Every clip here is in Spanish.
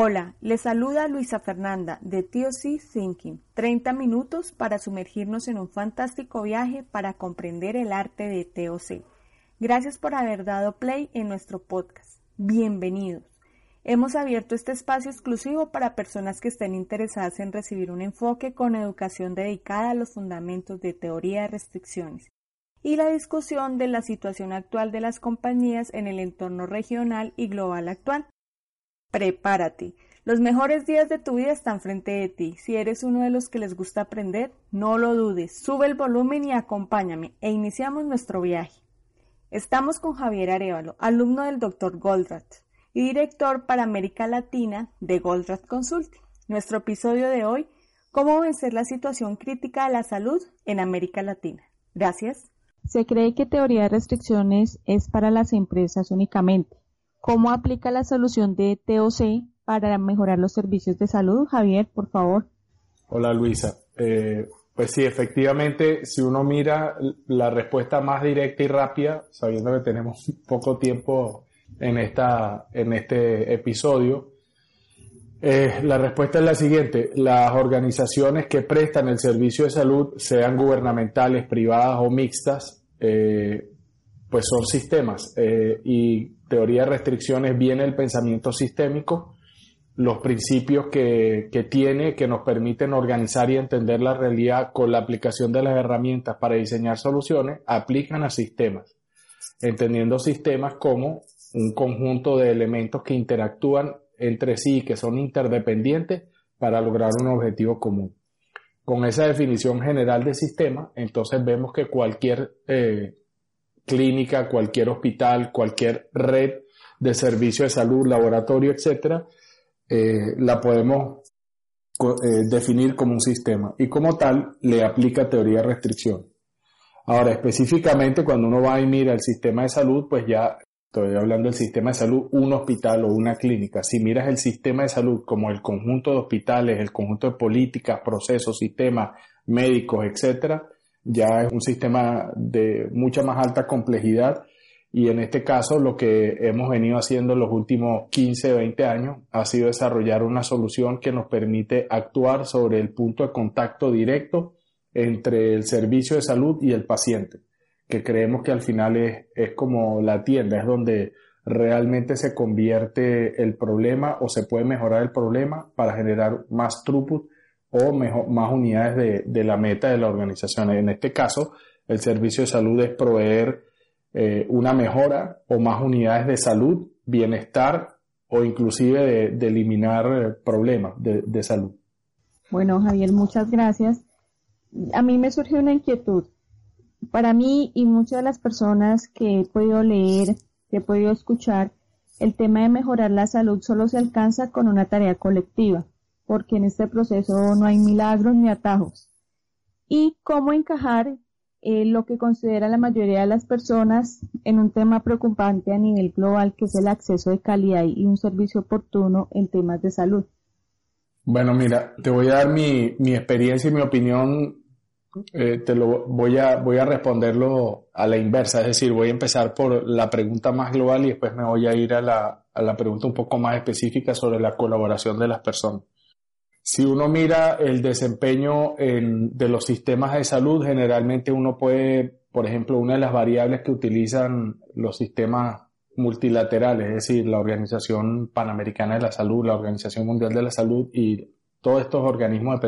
Hola, les saluda Luisa Fernanda de TOC Thinking. 30 minutos para sumergirnos en un fantástico viaje para comprender el arte de TOC. Gracias por haber dado play en nuestro podcast. Bienvenidos. Hemos abierto este espacio exclusivo para personas que estén interesadas en recibir un enfoque con educación dedicada a los fundamentos de teoría de restricciones y la discusión de la situación actual de las compañías en el entorno regional y global actual. Prepárate. Los mejores días de tu vida están frente de ti. Si eres uno de los que les gusta aprender, no lo dudes. Sube el volumen y acompáñame e iniciamos nuestro viaje. Estamos con Javier Arevalo, alumno del Dr. Goldratt y director para América Latina de Goldratt Consulting. Nuestro episodio de hoy, cómo vencer la situación crítica de la salud en América Latina. Gracias. Se cree que teoría de restricciones es para las empresas únicamente. ¿Cómo aplica la solución de TOC para mejorar los servicios de salud? Javier, por favor. Hola Luisa. Eh, pues sí, efectivamente, si uno mira la respuesta más directa y rápida, sabiendo que tenemos poco tiempo en, esta, en este episodio, eh, la respuesta es la siguiente. Las organizaciones que prestan el servicio de salud, sean gubernamentales, privadas o mixtas, eh, pues son sistemas. y teoría de restricciones viene el pensamiento sistémico, los principios que, que, tiene que nos permiten organizar y entender la realidad con la aplicación de las herramientas para diseñar soluciones, aplican a sistemas, entendiendo sistemas como un conjunto de elementos que interactúan entre sí y que son interdependientes para lograr un objetivo común. Con esa definición general de sistema, entonces vemos que cualquier eh, clínica, cualquier hospital, cualquier red de servicio de salud, laboratorio, etcétera, eh, la podemos eh, definir como un sistema y como tal le aplica teoría de restricción. Ahora, específicamente cuando uno va y mira el sistema de salud, pues ya estoy hablando del sistema de salud, un hospital o una clínica. Si miras el sistema de salud como el conjunto de hospitales, el conjunto de políticas, procesos, sistemas médicos, etcétera, ya es un sistema de mucha más alta complejidad y en este caso lo que hemos venido haciendo en los últimos 15, 20 años ha sido desarrollar una solución que nos permite actuar sobre el punto de contacto directo entre el servicio de salud y el paciente, que creemos que al final es, es como la tienda, es donde realmente se convierte el problema o se puede mejorar el problema para generar más throughput o mejor, más unidades de, de, la meta de la organización. En este caso, el servicio de salud es proveer eh, una mejora o más unidades de salud, bienestar o inclusive de, eliminar eh, problemas de, de, salud. Bueno, Javier, muchas gracias. A mí me surgió una inquietud. Para mí y muchas de las personas que he podido leer, que he podido escuchar, el tema de mejorar la salud solo se alcanza con una tarea colectiva porque en este proceso no hay milagros ni atajos. Y cómo encajar eh, lo que considera la mayoría de las personas en un tema preocupante a nivel global, que es el acceso de calidad y un servicio oportuno en temas de salud. Bueno, mira, te voy a dar mi, mi experiencia y mi opinión. Eh, te lo voy a, voy a responderlo a la inversa, es decir, voy a empezar por la pregunta más global y después me voy a ir a la, a la pregunta un poco más específica sobre la colaboración de las personas. Si uno mira el desempeño de los sistemas de salud, generalmente uno puede, por ejemplo, una de las variables que utilizan los sistemas multilaterales, es decir, la Organización Panamericana de la Salud, la Organización Mundial de la Salud y todos estos organismos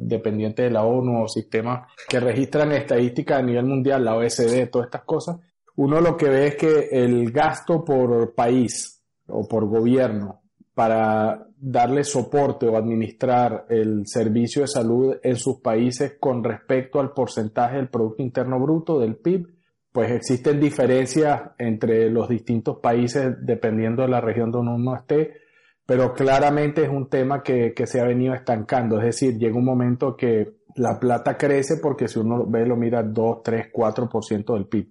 dependientes de la ONU o sistemas que registran estadísticas a nivel mundial, la OSD, todas estas cosas, uno lo que ve es que el gasto por país o por gobierno para darle soporte o administrar el servicio de salud en sus países con respecto al porcentaje del Producto Interno Bruto, del PIB, pues existen diferencias entre los distintos países dependiendo de la región donde uno esté, pero claramente es un tema que, que se ha venido estancando, es decir, llega un momento que la plata crece porque si uno ve, lo mira 2, 3, 4% del PIB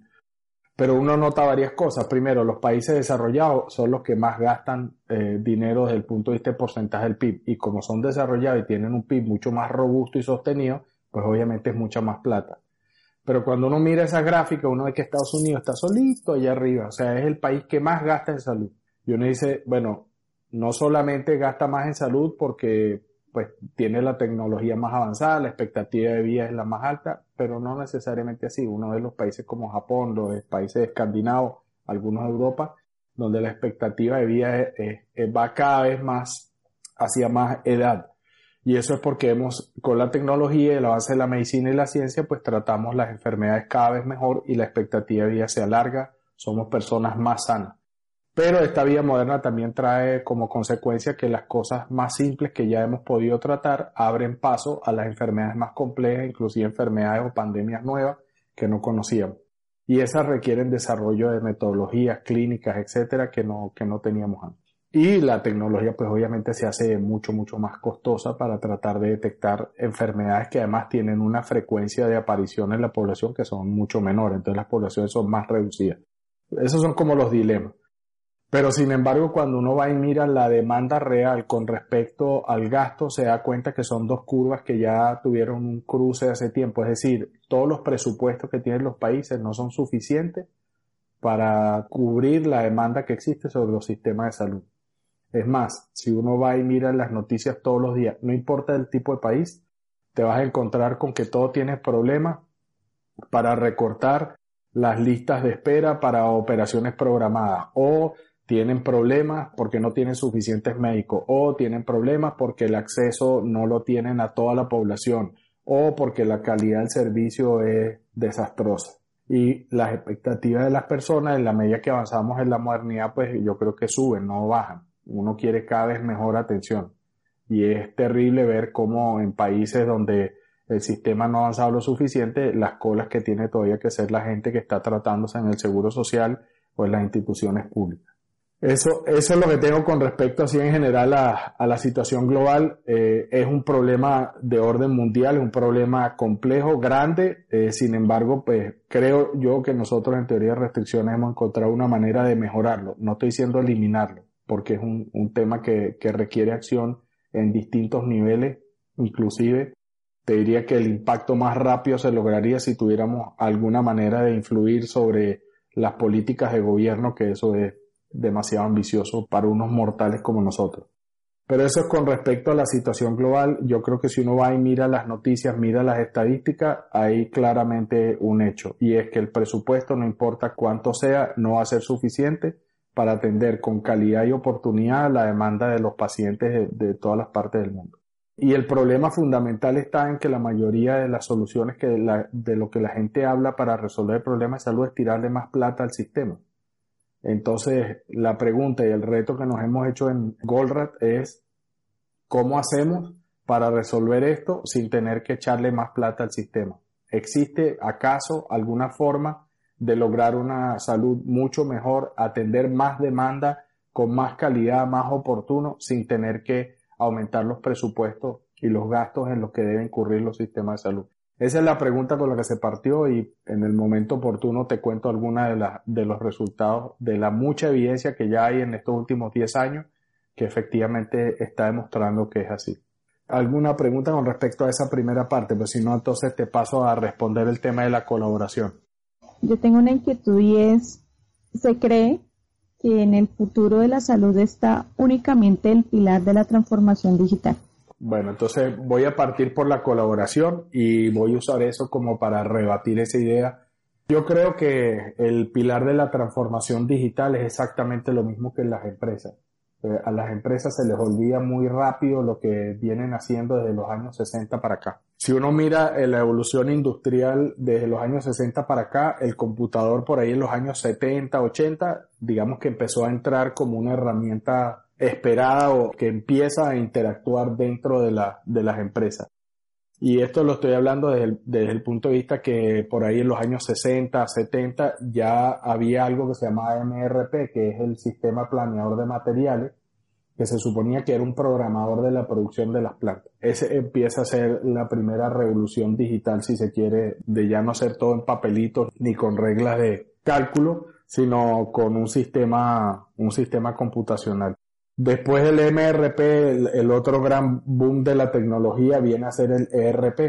pero uno nota varias cosas. Primero, los países desarrollados son los que más gastan eh, dinero desde el punto de vista de porcentaje del PIB. Y como son desarrollados y tienen un PIB mucho más robusto y sostenido, pues obviamente es mucha más plata. Pero cuando uno mira esa gráfica, uno ve que Estados Unidos está solito allá arriba. O sea, es el país que más gasta en salud. Y uno dice, bueno, no solamente gasta más en salud porque pues tiene la tecnología más avanzada, la expectativa de vida es la más alta, pero no necesariamente así. Uno de los países como Japón, los países escandinavos, algunos de Europa, donde la expectativa de vida va cada vez más hacia más edad. Y eso es porque hemos, con la tecnología, el avance de la medicina y la ciencia, pues tratamos las enfermedades cada vez mejor y la expectativa de vida se alarga, somos personas más sanas. Pero esta vida moderna también trae como consecuencia que las cosas más simples que ya hemos podido tratar abren paso a las enfermedades más complejas, inclusive enfermedades o pandemias nuevas que no conocíamos. Y esas requieren desarrollo de metodologías clínicas, etcétera, que no, que no teníamos antes. Y la tecnología, pues obviamente se hace mucho, mucho más costosa para tratar de detectar enfermedades que además tienen una frecuencia de aparición en la población que son mucho menores. Entonces las poblaciones son más reducidas. Esos son como los dilemas. Pero sin embargo, cuando uno va y mira la demanda real con respecto al gasto, se da cuenta que son dos curvas que ya tuvieron un cruce hace tiempo. Es decir, todos los presupuestos que tienen los países no son suficientes para cubrir la demanda que existe sobre los sistemas de salud. Es más, si uno va y mira las noticias todos los días, no importa el tipo de país, te vas a encontrar con que todo tiene problemas para recortar las listas de espera para operaciones programadas o tienen problemas porque no tienen suficientes médicos o tienen problemas porque el acceso no lo tienen a toda la población o porque la calidad del servicio es desastrosa. Y las expectativas de las personas en la medida que avanzamos en la modernidad, pues yo creo que suben, no bajan. Uno quiere cada vez mejor atención. Y es terrible ver cómo en países donde el sistema no ha avanzado lo suficiente, las colas que tiene todavía que ser la gente que está tratándose en el seguro social o en las instituciones públicas. Eso, eso es lo que tengo con respecto así en general a, la situación global. Eh, es un problema de orden mundial, es un problema complejo, grande. Eh, sin embargo, pues creo yo que nosotros en teoría de restricciones hemos encontrado una manera de mejorarlo. No estoy diciendo eliminarlo, porque es un, un tema que, que requiere acción en distintos niveles. Inclusive, te diría que el impacto más rápido se lograría si tuviéramos alguna manera de influir sobre las políticas de gobierno, que eso es demasiado ambicioso para unos mortales como nosotros. Pero eso es con respecto a la situación global. Yo creo que si uno va y mira las noticias, mira las estadísticas, hay claramente un hecho. Y es que el presupuesto, no importa cuánto sea, no va a ser suficiente para atender con calidad y oportunidad la demanda de los pacientes de, todas las partes del mundo. Y el problema fundamental está en que la mayoría de las soluciones que de lo que la gente habla para resolver el problema de salud es tirarle más plata al sistema. Entonces, la pregunta y el reto que nos hemos hecho en Goldratt es cómo hacemos para resolver esto sin tener que echarle más plata al sistema. ¿Existe acaso alguna forma de lograr una salud mucho mejor, atender más demanda con más calidad, más oportuno, sin tener que aumentar los presupuestos y los gastos en los que deben incurrir los sistemas de salud? Esa es la pregunta con la que se partió y en el momento oportuno te cuento alguna de, de los resultados de la mucha evidencia que ya hay en estos últimos 10 años que efectivamente está demostrando que es así. ¿Alguna pregunta con respecto a esa primera parte? Pues si no, entonces te paso a responder el tema de la colaboración. Yo tengo una inquietud y es, se cree que en el futuro de la salud está únicamente el pilar de la transformación digital. Bueno, entonces voy a partir por la colaboración y voy a usar eso como para rebatir esa idea. Yo creo que el pilar de la transformación digital es exactamente lo mismo que en las empresas. Eh, a las empresas se les olvida muy rápido lo que vienen haciendo desde los años 60 para acá. Si uno mira la evolución industrial desde los años 60 para acá, el computador por ahí en los años 70, 80, digamos que empezó a entrar como una herramienta esperada o que empieza a interactuar dentro de, la, de las empresas. Y esto lo estoy hablando desde el, desde el, punto de vista que por ahí en los años 60, 70 ya había algo que se llamaba MRP, que es el sistema planeador de materiales, que se suponía que era un programador de la producción de las plantas. Ese empieza a ser la primera revolución digital, si se quiere, de ya no ser todo en papelitos ni con reglas de cálculo, sino con un sistema, un sistema computacional. Después del MRP, el, otro gran boom de la tecnología viene a ser el ERP.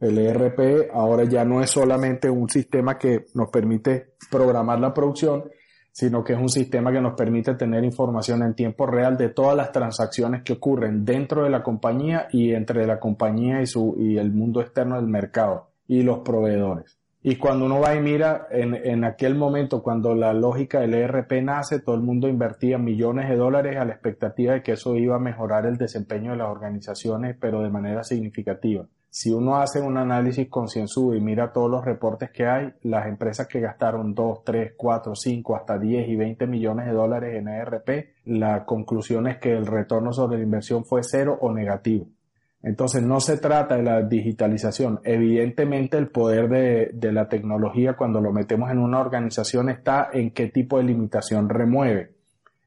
El ERP ahora ya no es solamente un sistema que nos permite programar la producción, sino que es un sistema que nos permite tener información en tiempo real de todas las transacciones que ocurren dentro de la compañía y entre la compañía y, su, y el mundo externo del mercado y los proveedores. Y cuando uno va y mira, en, en, aquel momento, cuando la lógica del ERP nace, todo el mundo invertía millones de dólares a la expectativa de que eso iba a mejorar el desempeño de las organizaciones, pero de manera significativa. Si uno hace un análisis concienzudo y mira todos los reportes que hay, las empresas que gastaron 2, 3, 4, 5, hasta 10 y 20 millones de dólares en ERP, la conclusión es que el retorno sobre la inversión fue cero o negativo. Entonces no se trata de la digitalización. Evidentemente el poder de, la tecnología cuando lo metemos en una organización está en qué tipo de limitación remueve.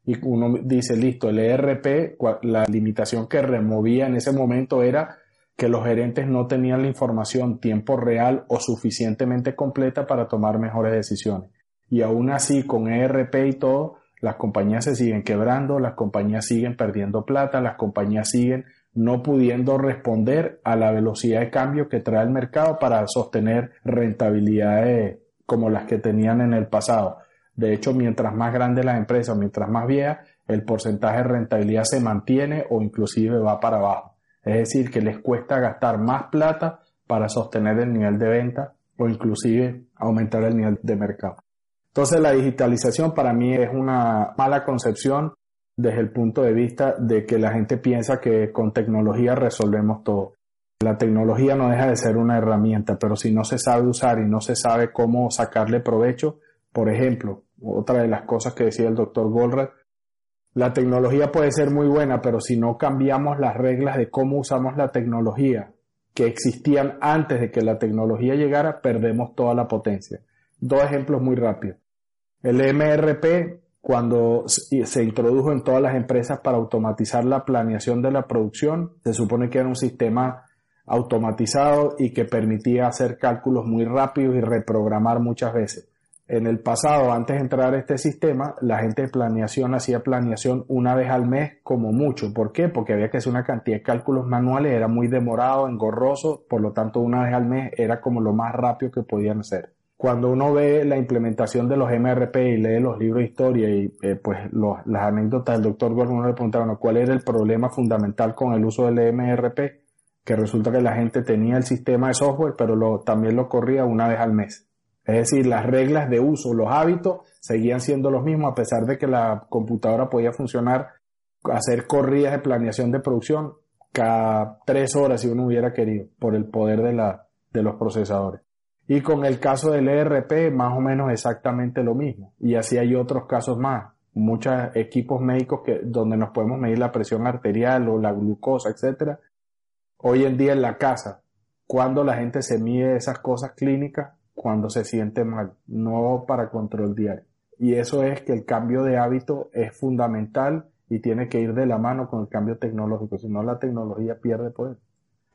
Y uno dice, listo, el ERP, la limitación que removía en ese momento era que los gerentes no tenían la información tiempo real o suficientemente completa para tomar mejores decisiones. Y aún así, con ERP y todo, las compañías se siguen quebrando, las compañías siguen perdiendo plata, las compañías siguen no pudiendo responder a la velocidad de cambio que trae el mercado para sostener rentabilidades como las que tenían en el pasado. De hecho, mientras más grande la empresa, mientras más vieja, el porcentaje de rentabilidad se mantiene o inclusive va para abajo. Es decir, que les cuesta gastar más plata para sostener el nivel de venta o inclusive aumentar el nivel de mercado. Entonces la digitalización para mí es una mala concepción desde el punto de vista de que la gente piensa que con tecnología resolvemos todo. La tecnología no deja de ser una herramienta, pero si no se sabe usar y no se sabe cómo sacarle provecho, por ejemplo, otra de las cosas que decía el doctor Goldratt, la tecnología puede ser muy buena, pero si no cambiamos las reglas de cómo usamos la tecnología que existían antes de que la tecnología llegara, perdemos toda la potencia. Dos ejemplos muy rápidos. El MRP cuando se introdujo en todas las empresas para automatizar la planeación de la producción. Se supone que era un sistema automatizado y que permitía hacer cálculos muy rápidos y reprogramar muchas veces. En el pasado, antes de entrar a este sistema, la gente de planeación hacía planeación una vez al mes como mucho. ¿Por qué? Porque había que hacer una cantidad de cálculos manuales, era muy demorado, engorroso, por lo tanto una vez al mes era como lo más rápido que podían hacer cuando uno ve la implementación de los MRP y lee los libros de historia y eh, pues las anécdotas del doctor Gordon, uno le preguntaba cuál era el problema fundamental con el uso del MRP, que resulta que la gente tenía el sistema de software, pero también lo corría una vez al mes. Es decir, las reglas de uso, los hábitos seguían siendo los mismos a pesar de que la computadora podía funcionar, hacer corridas de planeación de producción cada tres horas si uno hubiera querido, por el poder de los procesadores. Y con el caso del ERP, más o menos exactamente lo mismo. Y así hay otros casos más. Muchos equipos médicos que, donde nos podemos medir la presión arterial o la glucosa, etcétera. Hoy en día en la casa, cuando la gente se mide esas cosas clínicas, cuando se siente mal, no para control diario. Y eso es que el cambio de hábito es fundamental y tiene que ir de la mano con el cambio tecnológico, si no la tecnología pierde poder.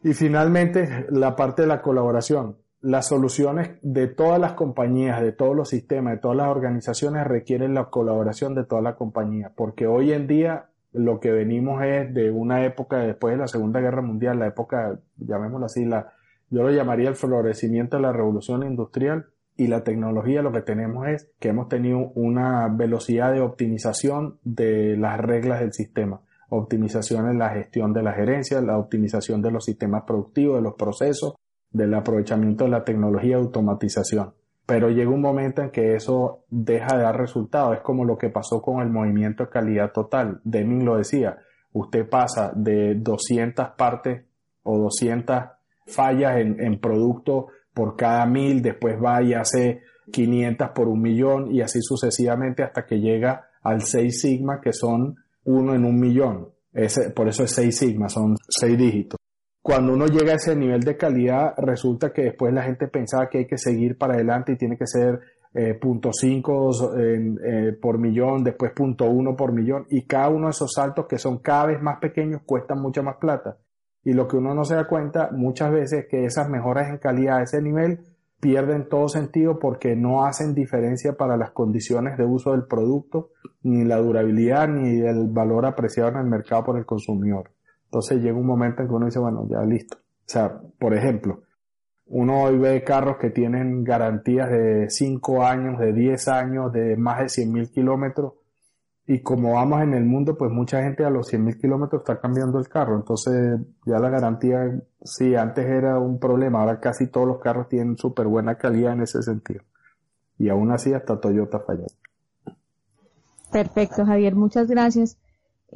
Y finalmente, la parte de la colaboración las soluciones de todas las compañías, de todos los sistemas, de todas las organizaciones requieren la colaboración de toda la compañía, porque hoy en día lo que venimos es de una época después de la Segunda Guerra Mundial, la época, llamémoslo así, la, yo lo llamaría el florecimiento de la revolución industrial y la tecnología, lo que tenemos es que hemos tenido una velocidad de optimización de las reglas del sistema optimización en la gestión de la gerencia, la optimización de los sistemas productivos, de los procesos, del aprovechamiento de la tecnología de automatización. Pero llega un momento en que eso deja de dar resultado. Es como lo que pasó con el movimiento de calidad total. Deming lo decía. Usted pasa de 200 partes o 200 fallas en, en producto por cada mil, después va y hace 500 por un millón y así sucesivamente hasta que llega al 6 sigma, que son uno en un millón. Ese, por eso es seis sigma, son seis dígitos. Cuando uno llega a ese nivel de calidad, resulta que después la gente pensaba que hay que seguir para adelante y tiene que ser eh, punto cinco eh, por millón, después punto uno por millón, y cada uno de esos saltos que son cada vez más pequeños cuestan mucha más plata. Y lo que uno no se da cuenta muchas veces es que esas mejoras en calidad a ese nivel pierden todo sentido porque no hacen diferencia para las condiciones de uso del producto, ni la durabilidad, ni el valor apreciado en el mercado por el consumidor. Entonces llega un momento en que uno dice, bueno, ya listo. O sea, por ejemplo, uno hoy ve carros que tienen garantías de 5 años, de 10 años, de más de 100 mil kilómetros. Y como vamos en el mundo, pues mucha gente a los 100 mil kilómetros está cambiando el carro. Entonces ya la garantía, sí, antes era un problema. Ahora casi todos los carros tienen súper buena calidad en ese sentido. Y aún así hasta Toyota falló. Perfecto, Javier. Muchas gracias.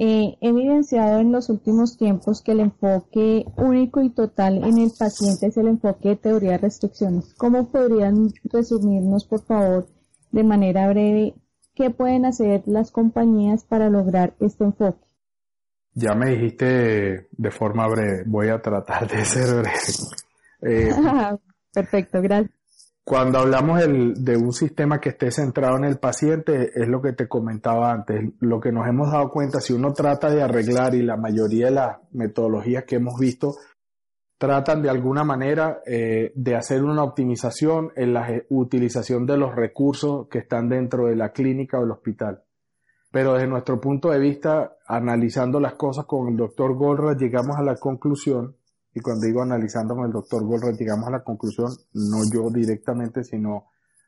He evidenciado en los últimos tiempos que el enfoque único y total en el paciente es el enfoque de teoría de restricciones. ¿Cómo podrían resumirnos, por favor, de manera breve, qué pueden hacer las compañías para lograr este enfoque? Ya me dijiste de forma breve, voy a tratar de ser breve. Eh, Perfecto, gracias. Cuando hablamos de un sistema que esté centrado en el paciente, es lo que te comentaba antes. Lo que nos hemos dado cuenta, si uno trata de arreglar y la mayoría de las metodologías que hemos visto tratan de alguna manera eh, de hacer una optimización en la utilización de los recursos que están dentro de la clínica o el hospital. Pero desde nuestro punto de vista, analizando las cosas con el doctor Golra, llegamos a la conclusión y cuando digo analizando con el doctor Golred, llegamos a la conclusión, no yo directamente, sino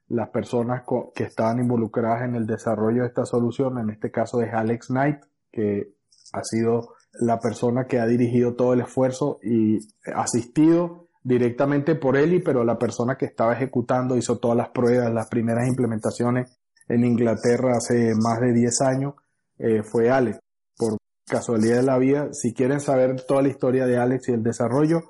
las personas que estaban involucradas en el desarrollo de esta solución, en este caso es Alex Knight, que ha sido la persona que ha dirigido todo el esfuerzo y asistido directamente por él, pero la persona que estaba ejecutando hizo todas las pruebas, las primeras implementaciones en Inglaterra hace más de 10 años, eh, fue Alex casualidad de la vida, si quieren saber toda la historia de Alex y el desarrollo,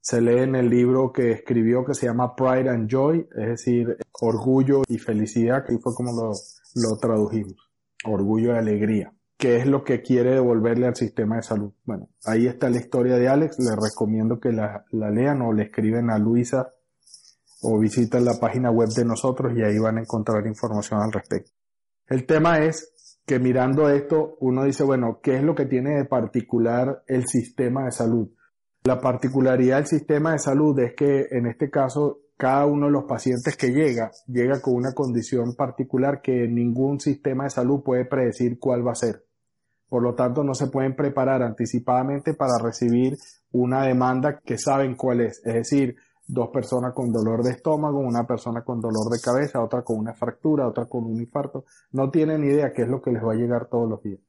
se lee en el libro que escribió que se llama Pride and Joy, es decir, orgullo y felicidad, que fue como lo, tradujimos, orgullo y alegría, que es lo que quiere devolverle al sistema de salud. Bueno, ahí está la historia de Alex, les recomiendo que la, lean o le escriben a Luisa o visiten la página web de nosotros y ahí van a encontrar información al respecto. El tema es que mirando esto uno dice, bueno, ¿qué es lo que tiene de particular el sistema de salud? La particularidad del sistema de salud es que en este caso cada uno de los pacientes que llega llega con una condición particular que ningún sistema de salud puede predecir cuál va a ser. Por lo tanto, no se pueden preparar anticipadamente para recibir una demanda que saben cuál es. Es decir, dos personas con dolor de estómago, una persona con dolor de cabeza, otra con una fractura, otra con un infarto. No tienen idea qué es lo que les va a llegar todos los días.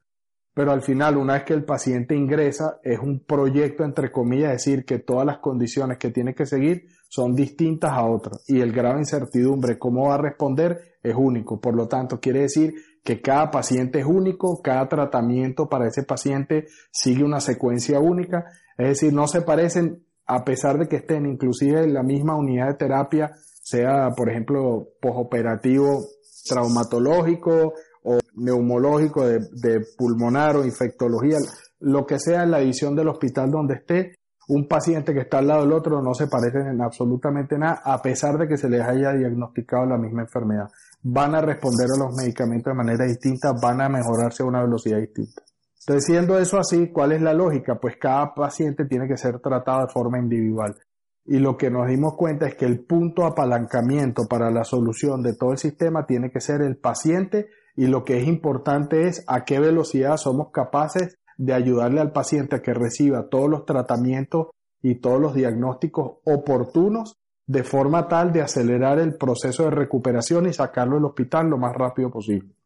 Pero al final, una vez que el paciente ingresa, es un proyecto, entre comillas, decir que todas las condiciones que tiene que seguir son distintas a otras. Y el grado de incertidumbre, cómo va a responder, es único. Por lo tanto, quiere decir que cada paciente es único, cada tratamiento para ese paciente sigue una secuencia única. Es decir, no se parecen a pesar de que estén inclusive en la misma unidad de terapia, sea por ejemplo posoperativo traumatológico o neumológico de, de, pulmonar o infectología, lo que sea en la edición del hospital donde esté, un paciente que está al lado del otro no se parecen en absolutamente nada, a pesar de que se les haya diagnosticado la misma enfermedad. Van a responder a los medicamentos de manera distinta, van a mejorarse a una velocidad distinta. Entonces, siendo eso así, ¿cuál es la lógica? Pues cada paciente tiene que ser tratado de forma individual. Y lo que nos dimos cuenta es que el punto apalancamiento para la solución de todo el sistema tiene que ser el paciente y lo que es importante es a qué velocidad somos capaces de ayudarle al paciente a que reciba todos los tratamientos y todos los diagnósticos oportunos de forma tal de acelerar el proceso de recuperación y sacarlo del hospital lo más rápido posible.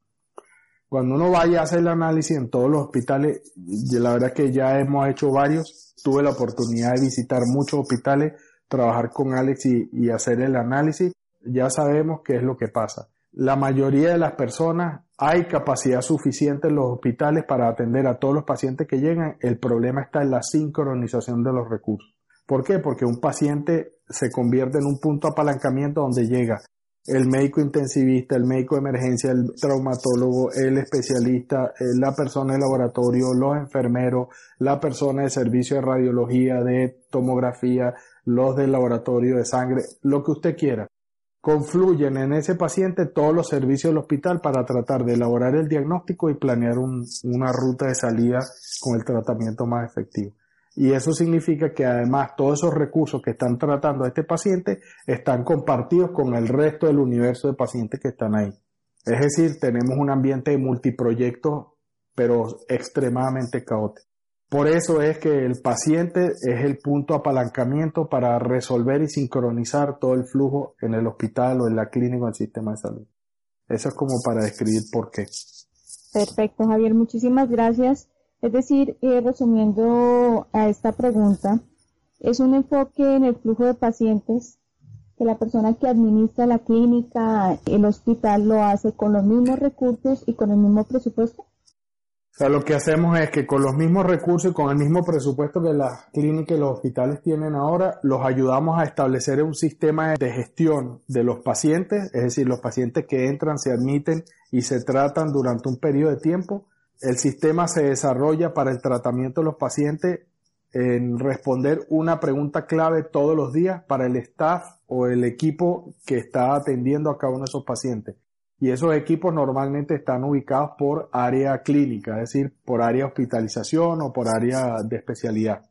Cuando uno vaya a hacer el análisis en todos los hospitales, la verdad que ya hemos hecho varios, tuve la oportunidad de visitar muchos hospitales, trabajar con Alex y, hacer el análisis, ya sabemos qué es lo que pasa. La mayoría de las personas hay capacidad suficiente en los hospitales para atender a todos los pacientes que llegan. El problema está en la sincronización de los recursos. ¿Por qué? Porque un paciente se convierte en un punto de apalancamiento donde llega el médico intensivista, el médico de emergencia, el traumatólogo, el especialista, eh, la persona de laboratorio, los enfermeros, la persona de servicio de radiología, de tomografía, los del laboratorio de sangre, lo que usted quiera. Confluyen en ese paciente todos los servicios del hospital para tratar de elaborar el diagnóstico y planear una ruta de salida con el tratamiento más efectivo. Y eso significa que además todos esos recursos que están tratando a este paciente están compartidos con el resto del universo de pacientes que están ahí. Es decir, tenemos un ambiente de multiproyectos, pero extremadamente caótico. Por eso es que el paciente es el punto de apalancamiento para resolver y sincronizar todo el flujo en el hospital o en la clínica o en el sistema de salud. Eso es como para describir por qué. Perfecto, Javier. Muchísimas gracias. Es decir, eh, resumiendo a esta pregunta, es un enfoque en el flujo de pacientes que la persona que administra la clínica, el hospital, lo hace con los mismos recursos y con el mismo presupuesto. O sea, lo que hacemos es que con los mismos recursos y con el mismo presupuesto que las clínicas y los hospitales tienen ahora, los ayudamos a establecer un sistema de gestión de los pacientes, es decir, los pacientes que entran, se admiten y se tratan durante un periodo de tiempo el sistema se desarrolla para el tratamiento de los pacientes en responder una pregunta clave todos los días para el staff o el equipo que está atendiendo a cada uno de esos pacientes. Y esos equipos normalmente están ubicados por área clínica, es decir, por área hospitalización o por área de especialidad.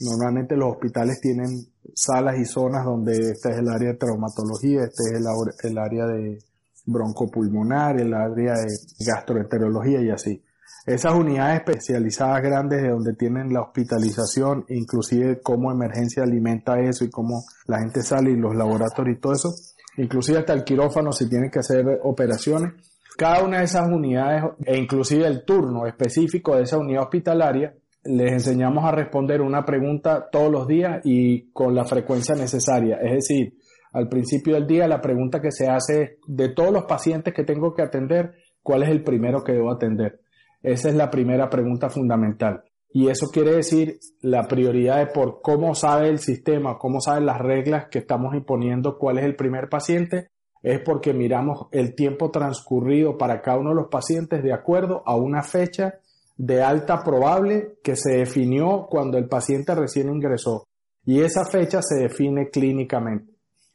Normalmente los hospitales tienen salas y zonas donde este es el área de traumatología, este es el área de broncopulmonar, el área de gastroenterología y así. Esas unidades especializadas grandes de donde tienen la hospitalización, inclusive cómo emergencia alimenta eso y cómo la gente sale y los laboratorios y todo eso, inclusive hasta el quirófano si tienen que hacer operaciones. Cada una de esas unidades e inclusive el turno específico de esa unidad hospitalaria les enseñamos a responder una pregunta todos los días y con la frecuencia necesaria. Es decir, al principio del día la pregunta que se hace es de todos los pacientes que tengo que atender, ¿cuál es el primero que debo atender? Esa es la primera pregunta fundamental. Y eso quiere decir la prioridad de por cómo sabe el sistema, cómo saben las reglas que estamos imponiendo, cuál es el primer paciente, es porque miramos el tiempo transcurrido para cada uno de los pacientes de acuerdo a una fecha de alta probable que se definió cuando el paciente recién ingresó. Y esa fecha se define clínicamente.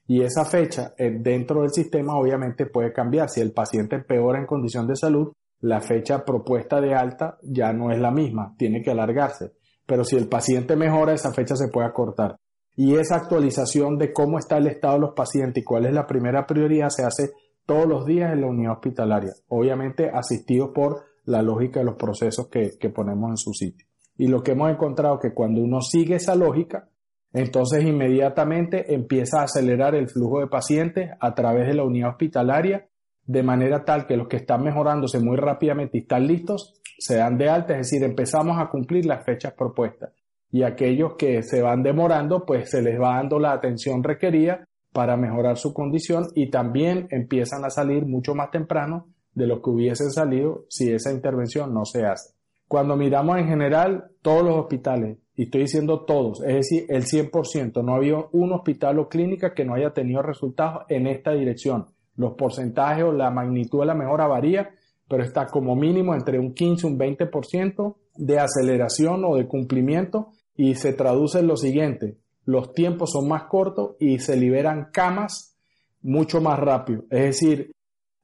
Y esa fecha eh, dentro del sistema obviamente puede cambiar. Si el paciente empeora en condición de salud, la fecha propuesta de alta ya no es la misma, tiene que alargarse. Pero si el paciente mejora, esa fecha se puede acortar. Y esa actualización de cómo está el estado de los pacientes y cuál es la primera prioridad se hace todos los días en la unidad hospitalaria, obviamente asistido por la lógica de los procesos que, que ponemos en su sitio. Y lo que hemos encontrado que cuando uno sigue esa lógica, entonces inmediatamente empieza a acelerar el flujo de pacientes a través de la unidad hospitalaria de manera tal que los que están mejorándose muy rápidamente y están listos se dan de alta, es decir, empezamos a cumplir las fechas propuestas. Y aquellos que se van demorando, pues se les va dando la atención requerida para mejorar su condición y también empiezan a salir mucho más temprano de lo que hubiesen salido si esa intervención no se hace. Cuando miramos en general todos los hospitales, y estoy diciendo todos, es decir, el 100%, no ha habido un hospital o clínica que no haya tenido resultados en esta dirección los porcentajes o la magnitud de la mejora varía, pero está como mínimo entre un 15 y un 20% de aceleración o de cumplimiento y se traduce en lo siguiente, los tiempos son más cortos y se liberan camas mucho más rápido. Es decir,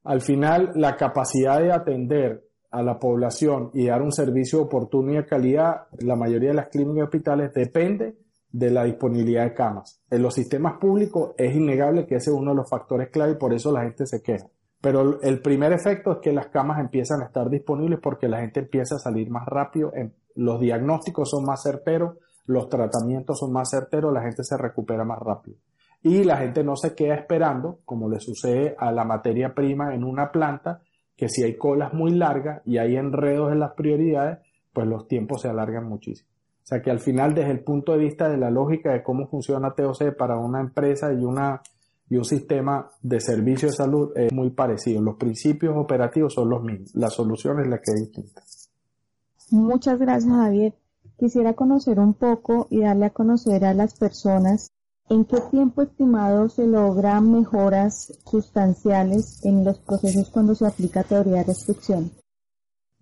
al final la capacidad de atender a la población y dar un servicio oportuno y de calidad, la mayoría de las clínicas y hospitales depende de la disponibilidad de camas. En los sistemas públicos es innegable que ese es uno de los factores clave y por eso la gente se queja. Pero el primer efecto es que las camas empiezan a estar disponibles porque la gente empieza a salir más rápido, los diagnósticos son más certeros, los tratamientos son más certeros, la gente se recupera más rápido. Y la gente no se queda esperando, como le sucede a la materia prima en una planta, que si hay colas muy largas y hay enredos en las prioridades, pues los tiempos se alargan muchísimo. O sea que al final, desde el punto de vista de la lógica de cómo funciona TOC para una empresa y, una, y un sistema de servicio de salud es muy parecido. Los principios operativos son los mismos. La solución es la que es distinta. Muchas gracias, Javier. Quisiera conocer un poco y darle a conocer a las personas ¿En qué tiempo estimado se logran mejoras sustanciales en los procesos cuando se aplica teoría de restricción?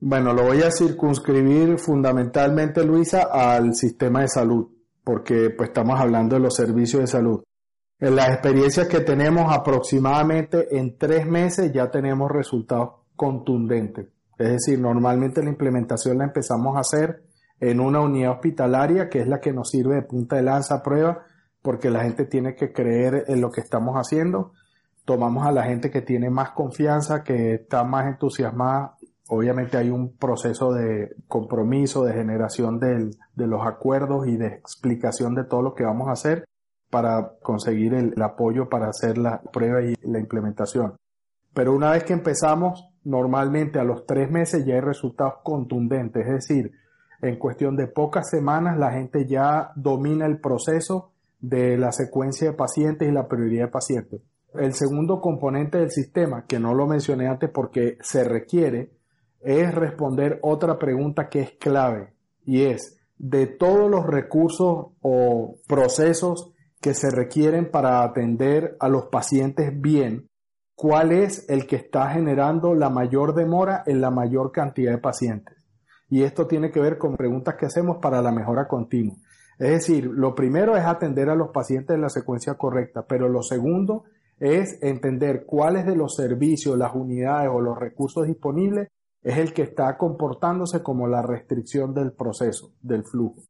Bueno, lo voy a circunscribir fundamentalmente, Luisa, al sistema de salud, porque pues estamos hablando de los servicios de salud. En las experiencias que tenemos aproximadamente en tres meses ya tenemos resultados contundentes. Es decir, normalmente la implementación la empezamos a hacer en una unidad hospitalaria, que es la que nos sirve de punta de lanza a prueba, porque la gente tiene que creer en lo que estamos haciendo. Tomamos a la gente que tiene más confianza, que está más entusiasmada. Obviamente hay un proceso de compromiso, de generación de los acuerdos y de explicación de todo lo que vamos a hacer para conseguir el, el apoyo para hacer la prueba y la implementación. Pero una vez que empezamos, normalmente a los tres meses ya hay resultados contundentes, es decir, en cuestión de pocas semanas la gente ya domina el proceso de la secuencia de pacientes y la prioridad de pacientes. El segundo componente del sistema, que no lo mencioné antes porque se requiere, es responder otra pregunta que es clave y es de todos los recursos o procesos que se requieren para atender a los pacientes bien, cuál es el que está generando la mayor demora en la mayor cantidad de pacientes. Y esto tiene que ver con preguntas que hacemos para la mejora continua. Es decir, lo primero es atender a los pacientes en la secuencia correcta, pero lo segundo es entender cuáles de los servicios, las unidades o los recursos disponibles es el que está comportándose como la restricción del proceso, del flujo.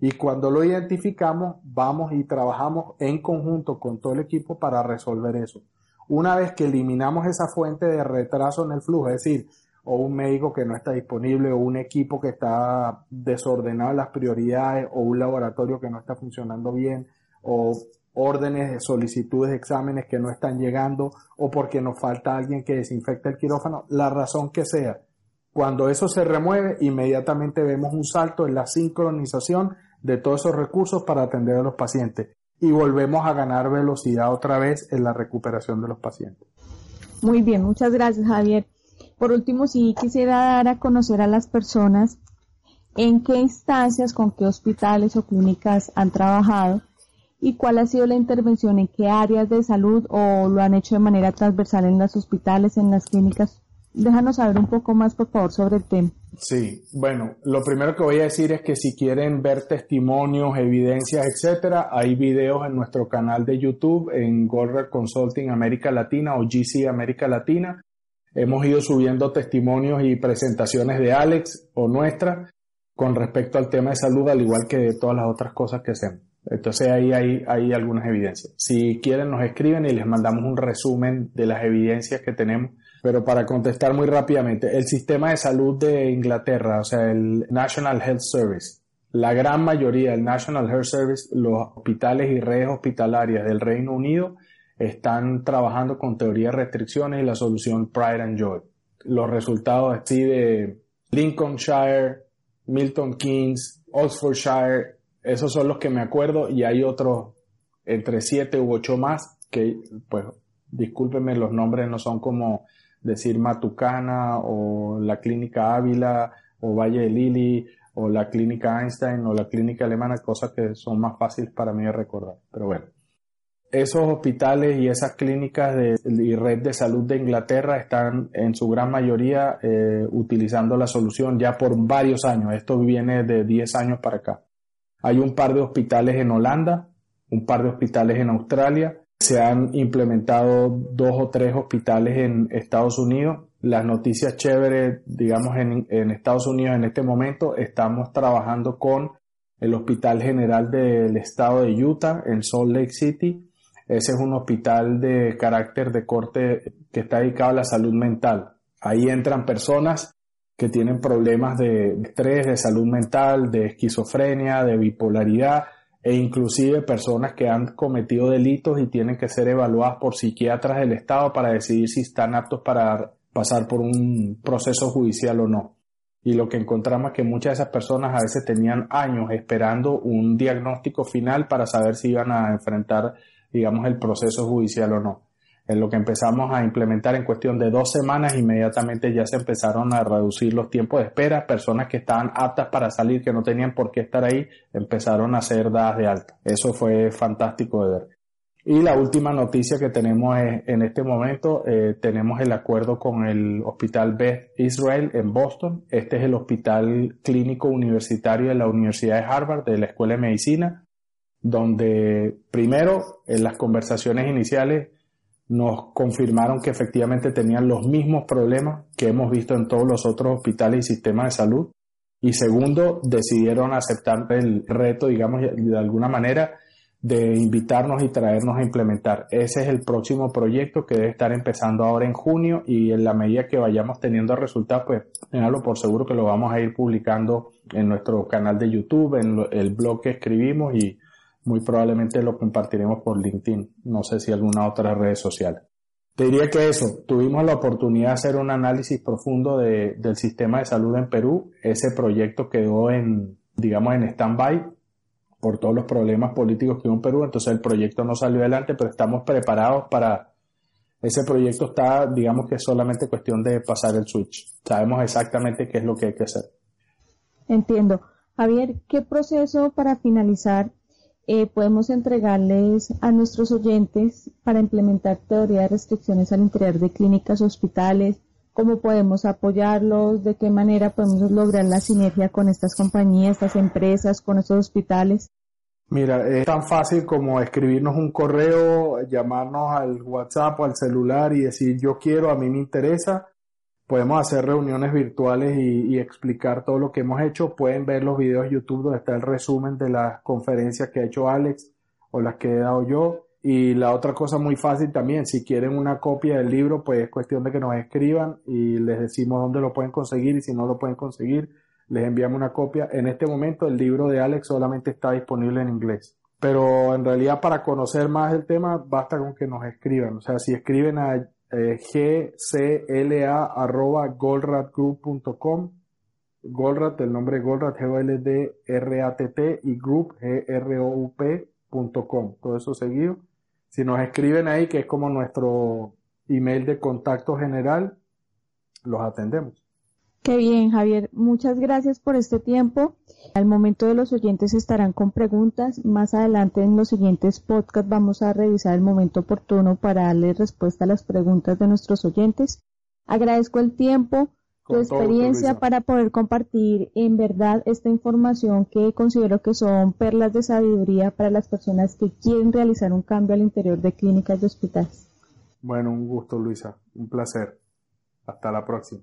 Y cuando lo identificamos, vamos y trabajamos en conjunto con todo el equipo para resolver eso. Una vez que eliminamos esa fuente de retraso en el flujo, es decir, o un médico que no está disponible, o un equipo que está desordenado en las prioridades, o un laboratorio que no está funcionando bien, o órdenes de solicitudes de exámenes que no están llegando, o porque nos falta alguien que desinfecte el quirófano, la razón que sea. Cuando eso se remueve, inmediatamente vemos un salto en la sincronización de todos esos recursos para atender a los pacientes y volvemos a ganar velocidad otra vez en la recuperación de los pacientes. Muy bien, muchas gracias Javier. Por último, sí quisiera dar a conocer a las personas en qué instancias, con qué hospitales o clínicas han trabajado y cuál ha sido la intervención, en qué áreas de salud o lo han hecho de manera transversal en los hospitales, en las clínicas déjanos saber un poco más, por favor, sobre el tema. Sí, bueno, lo primero que voy a decir es que si quieren ver testimonios, evidencias, etcétera, hay videos en nuestro canal de YouTube en Goldberg Consulting América Latina o GC América Latina. Hemos ido subiendo testimonios y presentaciones de Alex o nuestra con respecto al tema de salud, al igual que de todas las otras cosas que hacemos. Entonces ahí hay, hay algunas evidencias. Si quieren nos escriben y les mandamos un resumen de las evidencias que tenemos pero para contestar muy rápidamente, el sistema de salud de Inglaterra, o sea, el National Health Service, la gran mayoría del National Health Service, los hospitales y redes hospitalarias del Reino Unido están trabajando con teoría de restricciones y la solución Pride and Joy. Los resultados así de Lincolnshire, Milton Keynes, Oxfordshire, esos son los que me acuerdo y hay otros entre siete u ocho más que, pues, discúlpenme, los nombres no son como decir Matucana o la Clínica Ávila o Valle de Lili o la Clínica Einstein o la Clínica Alemana, cosas que son más fáciles para mí de recordar. Pero bueno, esos hospitales y esas clínicas de, y red de salud de Inglaterra están en su gran mayoría eh, utilizando la solución ya por varios años. Esto viene de 10 años para acá. Hay un par de hospitales en Holanda, un par de hospitales en Australia, se han implementado dos o tres hospitales en Estados Unidos. Las noticias chéveres, digamos, en, Estados Unidos en este momento, estamos trabajando con el Hospital General del Estado de Utah en Salt Lake City. Ese es un hospital de carácter de corte que está dedicado a la salud mental. Ahí entran personas que tienen problemas de estrés, de salud mental, de esquizofrenia, de bipolaridad, e inclusive personas que han cometido delitos y tienen que ser evaluadas por psiquiatras del Estado para decidir si están aptos para pasar por un proceso judicial o no. Y lo que encontramos es que muchas de esas personas a veces tenían años esperando un diagnóstico final para saber si iban a enfrentar, digamos, el proceso judicial o no. En lo que empezamos a implementar en cuestión de dos semanas, inmediatamente ya se empezaron a reducir los tiempos de espera. Personas que estaban aptas para salir, que no tenían por qué estar ahí, empezaron a ser dadas de alta. Eso fue fantástico de ver. Y la última noticia que tenemos es, en este momento, eh, tenemos el acuerdo con el Hospital Beth Israel en Boston. Este es el hospital clínico universitario de la Universidad de Harvard, de la Escuela de Medicina, donde primero en las conversaciones iniciales nos confirmaron que efectivamente tenían los mismos problemas que hemos visto en todos los otros hospitales y sistemas de salud. Y segundo, decidieron aceptar el reto, digamos, de alguna manera, de invitarnos y traernos a implementar. Ese es el próximo proyecto que debe estar empezando ahora en junio y en la medida que vayamos teniendo resultados, pues tenganlo por seguro que lo vamos a ir publicando en nuestro canal de YouTube, en el blog que escribimos y muy probablemente lo compartiremos por LinkedIn. No sé si alguna otra red social. Te diría que eso, tuvimos la oportunidad de hacer un análisis profundo de, del sistema de salud en Perú. Ese proyecto quedó en, digamos, en stand-by por todos los problemas políticos que hubo en Perú, entonces el proyecto no salió adelante, pero estamos preparados para... Ese proyecto está, digamos que es solamente cuestión de pasar el switch. Sabemos exactamente qué es lo que hay que hacer. Entiendo. Javier, ¿qué proceso para finalizar eh, podemos entregarles a nuestros oyentes para implementar teoría de restricciones al interior de clínicas hospitales? ¿Cómo podemos apoyarlos? ¿De qué manera podemos lograr la sinergia con estas compañías, estas empresas, con estos hospitales? Mira, es tan fácil como escribirnos un correo, llamarnos al WhatsApp o al celular y decir yo quiero, a mí me interesa. Podemos hacer reuniones virtuales y, explicar todo lo que hemos hecho. Pueden ver los videos de YouTube donde está el resumen de las conferencias que ha hecho Alex o las que he dado yo. Y la otra cosa muy fácil también, si quieren una copia del libro, pues es cuestión de que nos escriban y les decimos dónde lo pueden conseguir y si no lo pueden conseguir, les enviamos una copia. En este momento el libro de Alex solamente está disponible en inglés. Pero en realidad para conocer más el tema basta con que nos escriban. O sea, si escriben a eh, gcla.goldrattgroup.com Goldratt, el nombre Goldratt, G-O-L-D-R-A-T-T y Group, G-R-O-U-P.com. Todo eso seguido si nos escriben ahí, que es como nuestro email de contacto general, los atendemos. Qué bien, Javier. Muchas gracias por este tiempo. Al momento de los oyentes estarán con preguntas. Más adelante en los siguientes podcasts vamos a revisar el momento oportuno para darle respuesta a las preguntas de nuestros oyentes. Agradezco el tiempo tu experiencia para poder compartir en verdad esta información que considero que son perlas de sabiduría para las personas que quieren realizar un cambio al interior de clínicas y hospitales. Bueno, un gusto Luisa, un placer. Hasta la próxima.